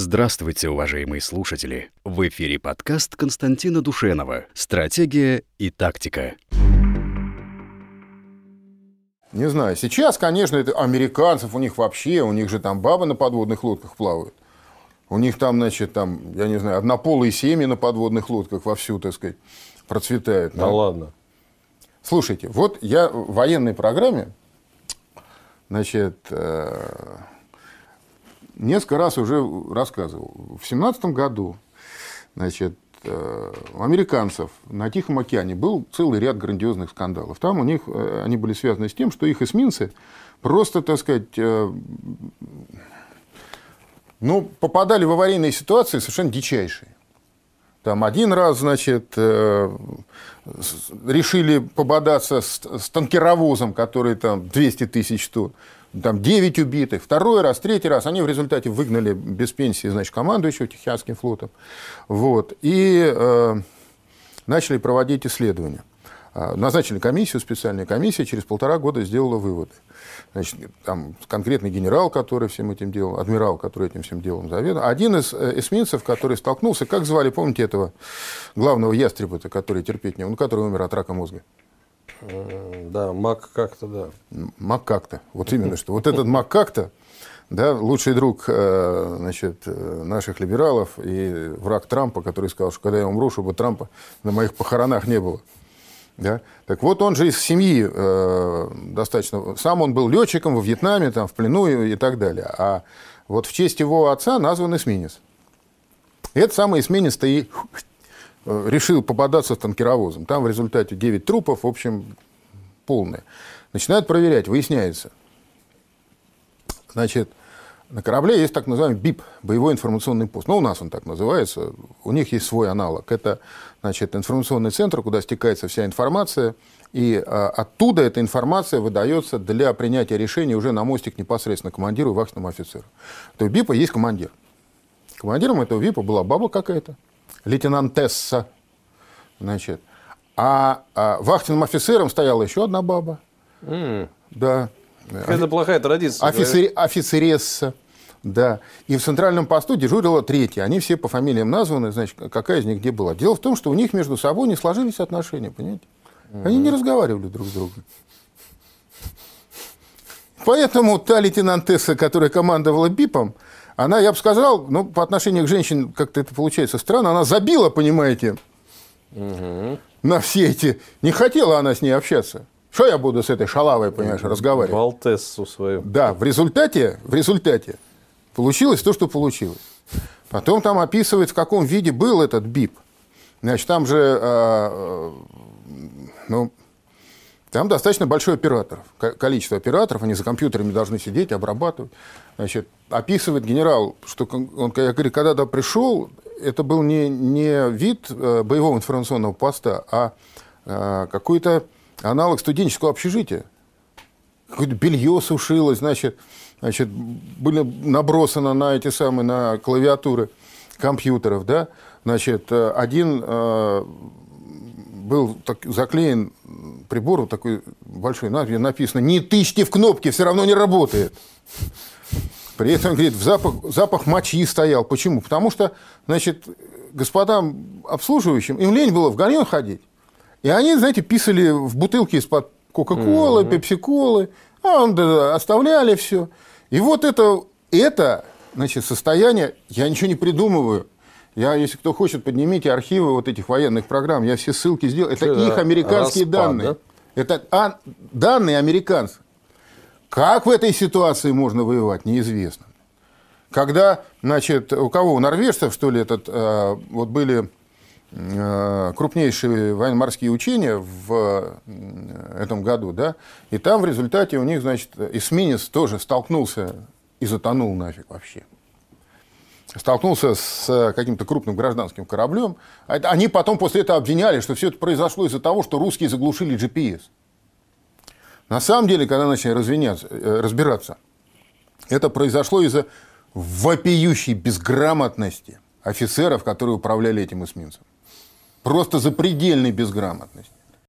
Здравствуйте, уважаемые слушатели! В эфире подкаст Константина Душенова «Стратегия и тактика». Не знаю, сейчас, конечно, это американцев, у них вообще, у них же там бабы на подводных лодках плавают. У них там, значит, там, я не знаю, однополые семьи на подводных лодках вовсю, так сказать, процветают. Да, да ладно. Слушайте, вот я в военной программе, значит, э, несколько раз уже рассказывал. В семнадцатом году, значит, э, у американцев на Тихом океане был целый ряд грандиозных скандалов. Там у них э, они были связаны с тем, что их эсминцы просто, так сказать, э, ну, попадали в аварийные ситуации совершенно дичайшие. Там один раз, значит, решили пободаться с, танкеровозом, который там 200 тысяч тонн там 9 убитых, второй раз, третий раз, они в результате выгнали без пенсии, значит, командующего Тихоокеанским флотом, вот, и э, начали проводить исследования. А, назначили комиссию, специальная комиссия, через полтора года сделала выводы. Значит, там конкретный генерал, который всем этим делал, адмирал, который этим всем делом заведовал. Один из э, эсминцев, который столкнулся, как звали, помните этого главного ястреба который терпеть не он, который умер от рака мозга? Да, Мак как-то, да. Мак как-то. Вот именно что. Вот этот Мак как-то, да, лучший друг э, значит, э, наших либералов и враг Трампа, который сказал, что когда я умру, чтобы Трампа на моих похоронах не было. Да? Так вот, он же из семьи э, достаточно... Сам он был летчиком во Вьетнаме, там, в плену и, и так далее. А вот в честь его отца назван эсминец. И этот самый эсминец-то и Э, решил попадаться с танкеровозом. Там в результате 9 трупов, в общем, полное. Начинают проверять, выясняется. Значит, на корабле есть так называемый БИП, боевой информационный пост. Ну, у нас он так называется. У них есть свой аналог. Это, значит, информационный центр, куда стекается вся информация. И а, оттуда эта информация выдается для принятия решений уже на мостик непосредственно командиру и вахтенному офицеру. То есть БИПа есть командир. Командиром этого ВИПа была баба какая-то, лейтенантесса. Значит. А, а вахтенным офицером стояла еще одна баба. Mm. Да. Это плохая традиция. Офицер, офицересса. Да. И в центральном посту дежурила третья. Они все по фамилиям названы, значит, какая из них где была. Дело в том, что у них между собой не сложились отношения, понимаете? Они не разговаривали друг с другом. Поэтому та лейтенантесса, которая командовала БИПом, она, я бы сказал, ну, по отношению к женщинам как-то это получается странно, она забила, понимаете, угу. на все эти... Не хотела она с ней общаться. Что я буду с этой шалавой, понимаешь, разговаривать? Валтессу свою. Да, в результате, в результате получилось то, что получилось. Потом там описывает, в каком виде был этот БИП. Значит, там же, э, ну, там достаточно большой операторов, количество операторов, они за компьютерами должны сидеть, обрабатывать. Значит, описывает генерал, что он, я говорю, когда туда пришел, это был не, не вид э, боевого информационного поста, а э, какой-то аналог студенческого общежития. Какое-то белье сушилось, значит, значит, были набросаны на эти самые, на клавиатуры компьютеров, да, значит, э, один был так, заклеен прибор вот такой большой, где написано «Не тычьте в кнопки, все равно не работает». При этом, говорит, в запах, запах мочи стоял. Почему? Потому что, значит, господам обслуживающим, им лень было в гальон ходить. И они, знаете, писали в бутылки из-под Кока-Колы, mm-hmm. Пепси-Колы, а он, да, оставляли все. И вот это, это значит, состояние, я ничего не придумываю, я, если кто хочет, поднимите архивы вот этих военных программ. Я все ссылки сделал. Это Что, их американские распад, данные. Да? Это а, данные американцев. Как в этой ситуации можно воевать, неизвестно. Когда, значит, у кого? У норвежцев, что ли, этот, э, вот были э, крупнейшие военно-морские учения в э, этом году, да, и там в результате у них, значит, эсминец тоже столкнулся и затонул нафиг вообще столкнулся с э, каким-то крупным гражданским кораблем. А они потом после этого обвиняли, что все это произошло из-за того, что русские заглушили GPS. На самом деле, когда начали э, разбираться, это произошло из-за вопиющей безграмотности офицеров, которые управляли этим эсминцем. Просто запредельной безграмотности.